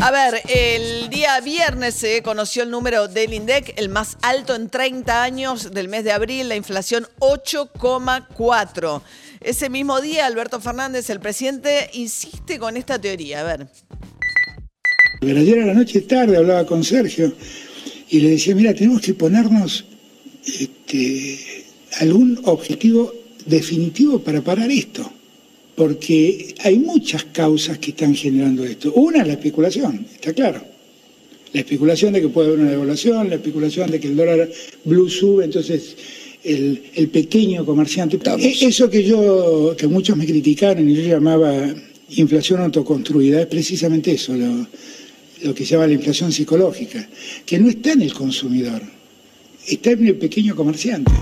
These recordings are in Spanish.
A ver, el día viernes se conoció el número del INDEC, el más alto en 30 años del mes de abril, la inflación 8,4. Ese mismo día, Alberto Fernández, el presidente, insiste con esta teoría. A ver. Ayer a la noche tarde hablaba con Sergio y le decía, mira, tenemos que ponernos este, algún objetivo definitivo para parar esto porque hay muchas causas que están generando esto. Una es la especulación, está claro. La especulación de que puede haber una devaluación, la especulación de que el dólar blue sube, entonces el, pequeño comerciante. E-, eso que yo, que muchos me criticaron y yo llamaba inflación autoconstruida, es precisamente eso, lo, lo que se llama la inflación psicológica, que no está en el consumidor, está en el pequeño comerciante.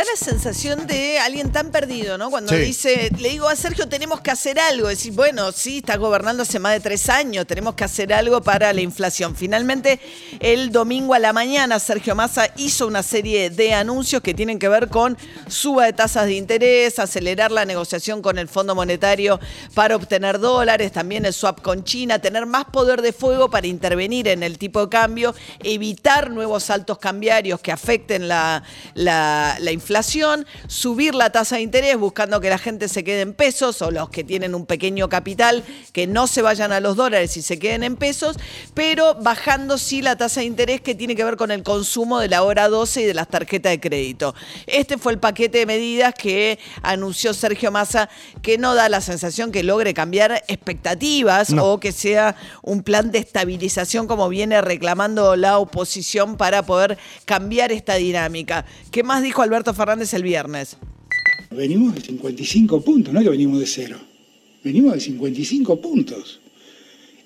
Da la sensación de alguien tan perdido, ¿no? Cuando dice, le digo a Sergio, tenemos que hacer algo. Decir, bueno, sí, está gobernando hace más de tres años, tenemos que hacer algo para la inflación. Finalmente, el domingo a la mañana, Sergio Massa hizo una serie de anuncios que tienen que ver con suba de tasas de interés, acelerar la negociación con el Fondo Monetario para obtener dólares, también el swap con China, tener más poder de fuego para intervenir en el tipo de cambio, evitar nuevos saltos cambiarios que afecten la, la, la inflación, subir la tasa de interés buscando que la gente se quede en pesos o los que tienen un pequeño capital que no se vayan a los dólares y se queden en pesos, pero bajando sí la tasa de interés que tiene que ver con el consumo de la hora 12 y de las tarjetas de crédito. Este fue el paquete de medidas que anunció Sergio Massa que no da la sensación que logre cambiar expectativas o que sea un plan de estabilización como viene reclamando la oposición para poder cambiar esta dinámica. ¿Qué más dijo Alberto Fernández el viernes. Venimos de 55 puntos, no es que venimos de cero. Venimos de 55 puntos.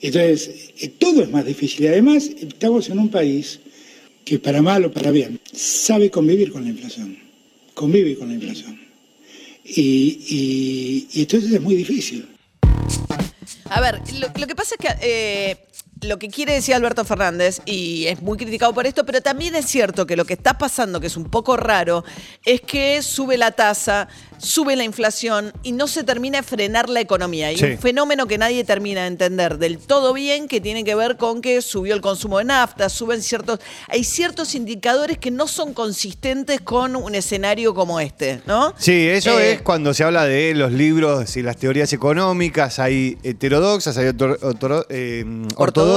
Entonces, eh, todo es más difícil. Y además, estamos en un país que para mal o para bien sabe convivir con la inflación. Convive con la inflación. Y, entonces es muy difícil. A ver, lo, que pasa es que eh, lo que quiere decir Alberto Fernández, y es muy criticado por esto, pero también es cierto que lo que está pasando, que es un poco raro, es que sube la tasa, sube la inflación y no se termina de frenar la economía. Y un fenómeno que nadie termina de entender del todo bien, que tiene que ver con que subió el consumo de nafta, suben ciertos. Hay ciertos indicadores que no son consistentes con un escenario como este, ¿no? Sí, eso eh, es cuando se habla de los libros y las teorías económicas, hay heterodoxas, hay eh, ortodoxas,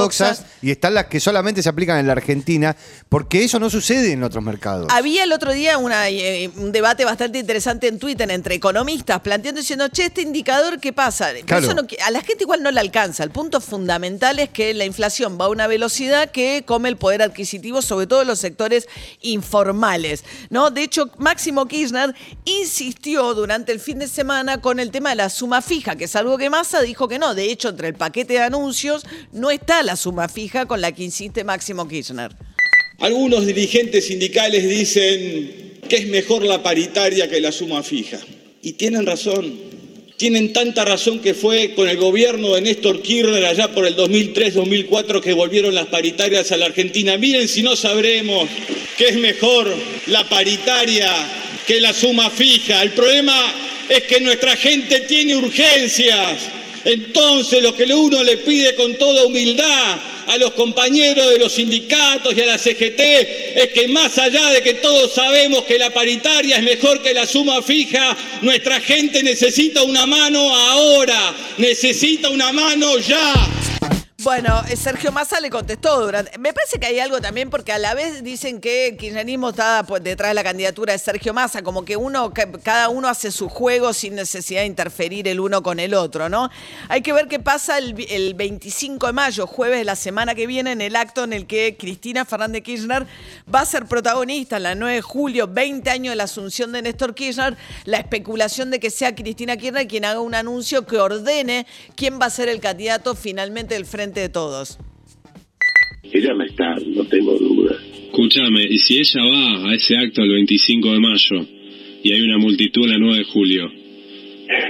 y están las que solamente se aplican en la Argentina, porque eso no sucede en otros mercados. Había el otro día eh, un debate bastante interesante en Twitter entre economistas planteando diciendo, che, este indicador, ¿qué pasa? a la gente igual no le alcanza. El punto fundamental es que la inflación va a una velocidad que come el poder adquisitivo, sobre todo en los sectores informales. ¿no? De hecho, Máximo Kirchner insistió durante el fin de semana con el tema de la suma fija, que es algo que Massa dijo que no. De hecho, entre el paquete de anuncios no está la suma fija con la que insiste Máximo Kirchner. Algunos dirigentes sindicales dicen que es mejor la paritaria que la suma fija. Y tienen razón. Tienen tanta razón que fue con el gobierno de Néstor Kirchner allá por el 2003-2004 que volvieron las paritarias a la Argentina. Miren si no sabremos que es mejor la paritaria que la suma fija. El problema es que nuestra gente tiene urgencias. Entonces lo que uno le pide con toda humildad a los compañeros de los sindicatos y a la CGT es que más allá de que todos sabemos que la paritaria es mejor que la suma fija, nuestra gente necesita una mano ahora, necesita una mano ya. Bueno, eh, Sergio Massa le contestó durante. Me parece que hay algo también, porque a la vez dicen que el kirchnerismo está pues, detrás de la candidatura de Sergio Massa, como que uno, cada uno hace su juego sin necesidad de interferir el uno con el otro, ¿no? Hay que ver qué pasa el, 25 de mayo, jueves de la semana que viene, en el acto en el que Cristina Fernández Kirchner va a ser protagonista, en la 9 de julio, 20 años de la asunción de Néstor Kirchner, la especulación de que sea Cristina Kirchner quien haga un anuncio que ordene quién va a ser el candidato finalmente del frente de todos. Ella me está, no tengo dudas, Escúchame, y si ella va a ese acto el 25 de mayo y hay una multitud el 9 de julio,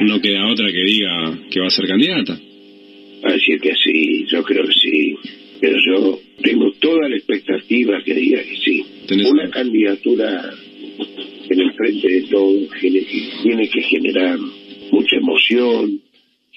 no queda otra que diga que va a ser candidata. Va a decir que sí, yo creo que sí. Pero yo tengo toda la expectativa que diga que sí. Una candidatura en el frente de todos tiene que generar mucha emoción,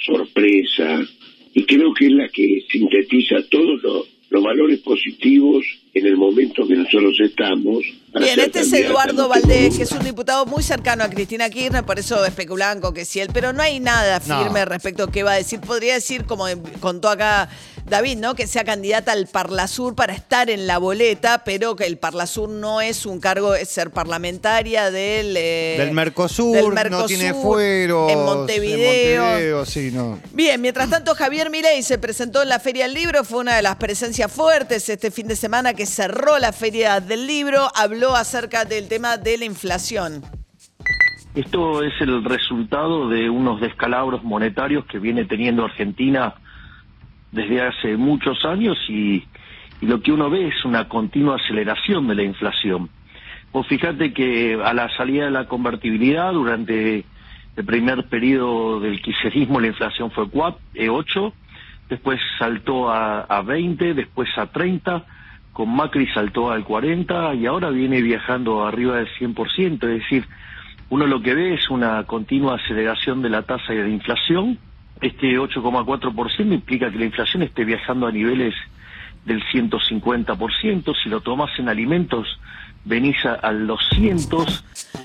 sorpresa, y creo que es la que sintetiza todos los, valores positivos en el momento que nosotros estamos. Bien, este es Eduardo Valdés, que es un diputado muy cercano a Cristina Kirchner, por eso especulaban con que sí él, pero no hay nada firme respecto a qué va a decir. Podría decir, como contó acá David, ¿no? Que sea candidata al Parlasur para estar en la boleta, pero que el Parlasur no es un cargo, es ser parlamentaria del, eh, del, Mercosur, no tiene fuero. En Montevideo. En Montevideo sí, no. Bien, mientras tanto, Javier Milei se presentó en la Feria del Libro, fue una de las presencias fuertes este fin de semana que cerró la Feria del Libro, habló acerca del tema de la inflación. Esto es el resultado de unos descalabros monetarios que viene teniendo Argentina desde hace muchos años y, lo que uno ve es una continua aceleración de la inflación. Vos fíjate que a la salida de la convertibilidad durante el primer periodo del quiserismo la inflación fue 4, 8, eh, después saltó a, a 20, después a 30, con Macri saltó al 40 y ahora viene viajando arriba del 100%, es decir, uno lo que ve es una continua aceleración de la tasa de inflación este 8,4% implica que la inflación esté viajando a niveles del 150%. Si lo tomas en alimentos, venís a, los cientos.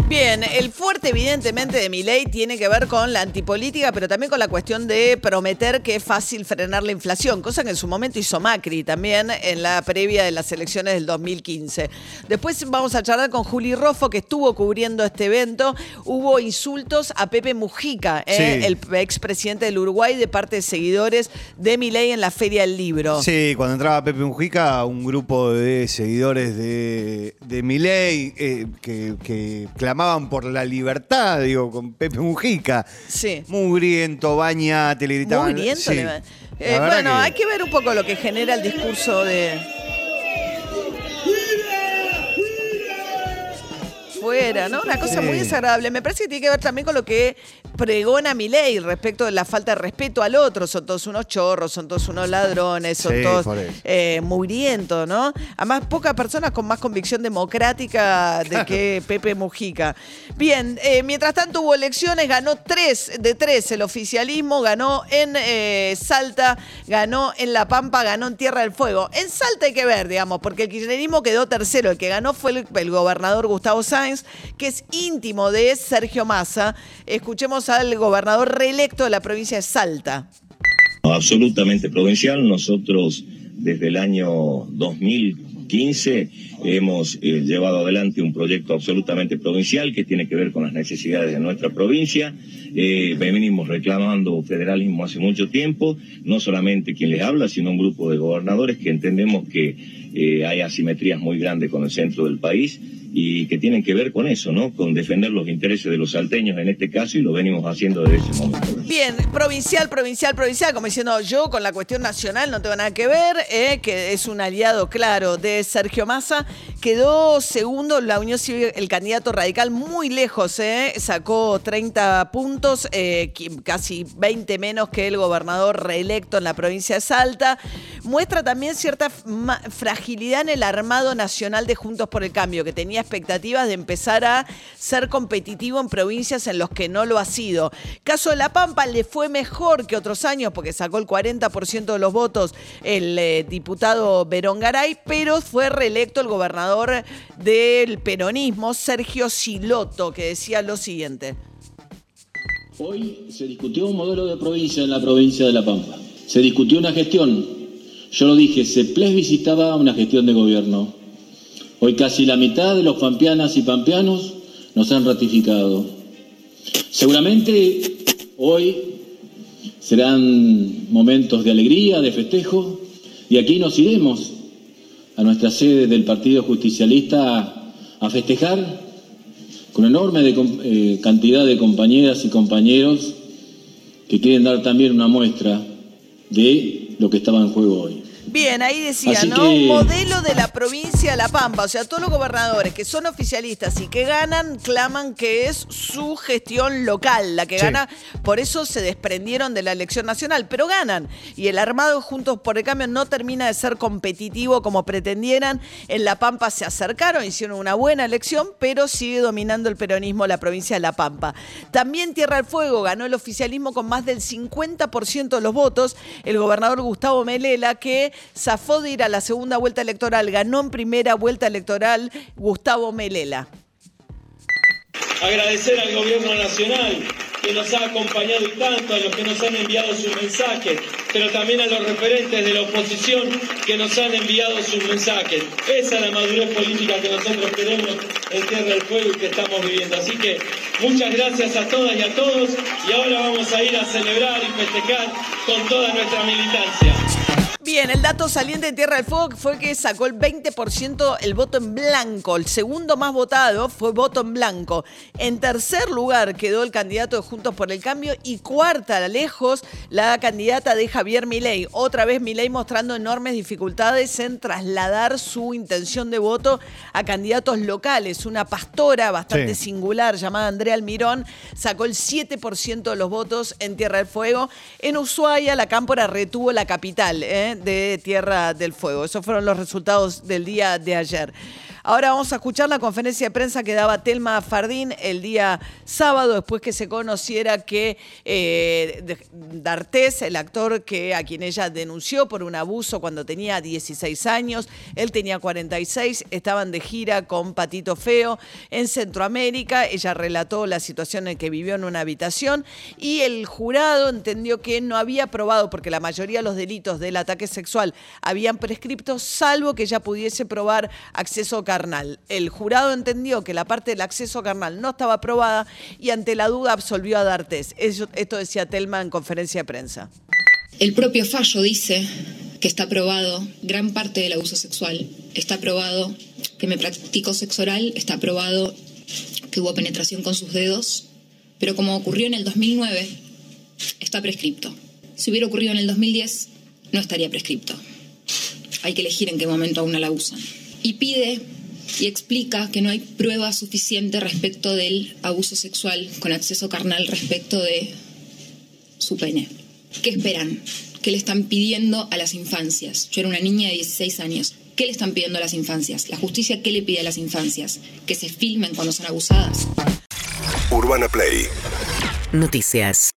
Bien, el fuerte evidentemente de mi ley tiene que ver con la antipolítica, pero también con la cuestión de prometer que es fácil frenar la inflación, cosa que en su momento hizo Macri también en la previa de las elecciones del 2015. Después vamos a charlar con Juli Roffo, que estuvo cubriendo este evento. Hubo insultos a Pepe Mujica, ¿eh? el expresidente del Uruguay, de parte de seguidores de mi ley en la Feria del Libro. Sí, cuando entraba Pepe Mujica, un grupo de seguidores de, de eh, que, clamaban por la libertad, digo, con Pepe Mujica. Sí. Mugriento, bañate, le gritaban. Mugriento, eh, bueno, hay que ver un poco lo que genera el discurso de ¿no? Una cosa muy desagradable. Me parece que tiene que ver también con lo que pregona mi ley respecto de la falta de respeto al otro. Son todos unos chorros, son todos unos ladrones, son todos eh, mugrientos, ¿no? Además, pocas personas con más convicción democrática de que Pepe Mujica. Bien, eh, mientras tanto hubo elecciones, ganó tres de tres el oficialismo, ganó en eh, Salta, ganó en La Pampa, ganó en Tierra del Fuego. En Salta hay que ver, digamos, porque el kirchnerismo quedó tercero. El que ganó fue el gobernador Gustavo Sáenz que es íntimo de Sergio Massa. Escuchemos al gobernador reelecto de la provincia de Salta. Absolutamente provincial. Nosotros desde el año 2015 hemos eh, llevado adelante un proyecto absolutamente provincial que tiene que ver con las necesidades de nuestra provincia. Eh, venimos reclamando federalismo hace mucho tiempo, no solamente quien les habla, sino un grupo de gobernadores que entendemos que eh, hay asimetrías muy grandes con el centro del país y que tienen que ver con eso, ¿no? Con defender los intereses de los salteños en este caso y lo venimos haciendo desde ese momento. Bien, provincial, provincial, provincial, como diciendo yo con la cuestión nacional no tengo nada que ver, eh, que es un aliado claro de Sergio Massa. Quedó segundo la Unión Civil, el candidato radical muy lejos, eh, sacó 30 puntos, eh, casi 20 menos que el gobernador reelecto en la provincia de Salta. Muestra también cierta fragilidad en el armado nacional de Juntos por el Cambio, que tenía expectativas de empezar a ser competitivo en provincias en los que no lo ha sido. Caso de La Pampa le fue mejor que otros años porque sacó el 40% de los votos el eh, diputado Verón Garay, pero fue reelecto el gobernador del peronismo, Sergio Siloto, que decía lo siguiente. Hoy se discutió un modelo de provincia en la provincia de La Pampa. Se discutió una gestión. Yo lo dije, se plebiscitaba una gestión de gobierno. Hoy casi la mitad de los pampeanas y pampeanos nos han ratificado. Seguramente hoy serán momentos de alegría, de festejo, y aquí nos iremos a nuestra sede del Partido Justicialista a, festejar con enorme eh, cantidad de compañeras y compañeros que quieren dar también una muestra de lo que estaba en juego hoy. Bien, ahí decía, ¿no? Un modelo de la provincia de La Pampa. O sea, todos los gobernadores que son oficialistas y que ganan, claman que es su gestión local, la que gana. Por eso se desprendieron de la elección nacional, pero ganan. Y el armado Juntos por el Cambio no termina de ser competitivo como pretendieran. En La Pampa se acercaron, hicieron una buena elección, pero sigue dominando el peronismo la provincia de La Pampa. También Tierra del Fuego ganó el oficialismo con más del 50% de los votos. El gobernador Gustavo Melela, que zafó de ir a la segunda vuelta electoral, ganó en primera vuelta electoral Gustavo Melela. Agradecer al gobierno nacional que nos ha acompañado y tanto, a los que nos han enviado sus mensajes, pero también a los referentes de la oposición que nos han enviado sus mensajes. Esa es la madurez política que nosotros queremos en Tierra del Fuego y que estamos viviendo. Así que muchas gracias a todas y a todos y ahora vamos a ir a celebrar y festejar con toda nuestra militancia. Bien, el dato saliente de Tierra del Fuego fue que sacó el 20% el voto en blanco. El segundo más votado fue voto en blanco. En tercer lugar quedó el candidato de Juntos por el Cambio y cuarta, lejos, la candidata de Javier Milei. Otra vez Milei mostrando enormes dificultades en trasladar su intención de voto a candidatos locales. Una pastora bastante singular llamada Andrea Almirón sacó el 7% de los votos en Tierra del Fuego. En Ushuaia la cámpora retuvo la capital. ¿eh? De Tierra del Fuego. Esos fueron los resultados del día de ayer. Ahora vamos a escuchar la conferencia de prensa que daba Telma Fardín el día sábado, después que se conociera que eh, D'Artés, el actor que a quien ella denunció por un abuso cuando tenía 16 años, él tenía 46, estaban de gira con Patito Feo en Centroamérica. Ella relató la situación en que vivió en una habitación y el jurado entendió que no había probado, porque la mayoría de los delitos del ataque sexual habían prescripto, salvo que ella pudiese probar acceso a El jurado entendió que la parte del acceso carnal no estaba aprobada y ante la duda absolvió a D'Artes. Esto decía Telma en conferencia de prensa. El propio fallo dice que está aprobado gran parte del abuso sexual. Está aprobado que me practicó sexo oral, está aprobado que hubo penetración con sus dedos, pero como ocurrió en el 2009, está prescripto. Si hubiera ocurrido en el 2010, no estaría prescripto. Hay que elegir en qué momento aún la abusan. Y pide y explica que no hay prueba suficiente respecto del abuso sexual con acceso carnal respecto de su pene. ¿Qué esperan? ¿Qué le están pidiendo a las infancias? Yo era una niña de 16 años. ¿Qué le están pidiendo a las infancias? ¿La justicia qué le pide a las infancias? ¿Que se filmen cuando son abusadas? Urbana Play. Noticias.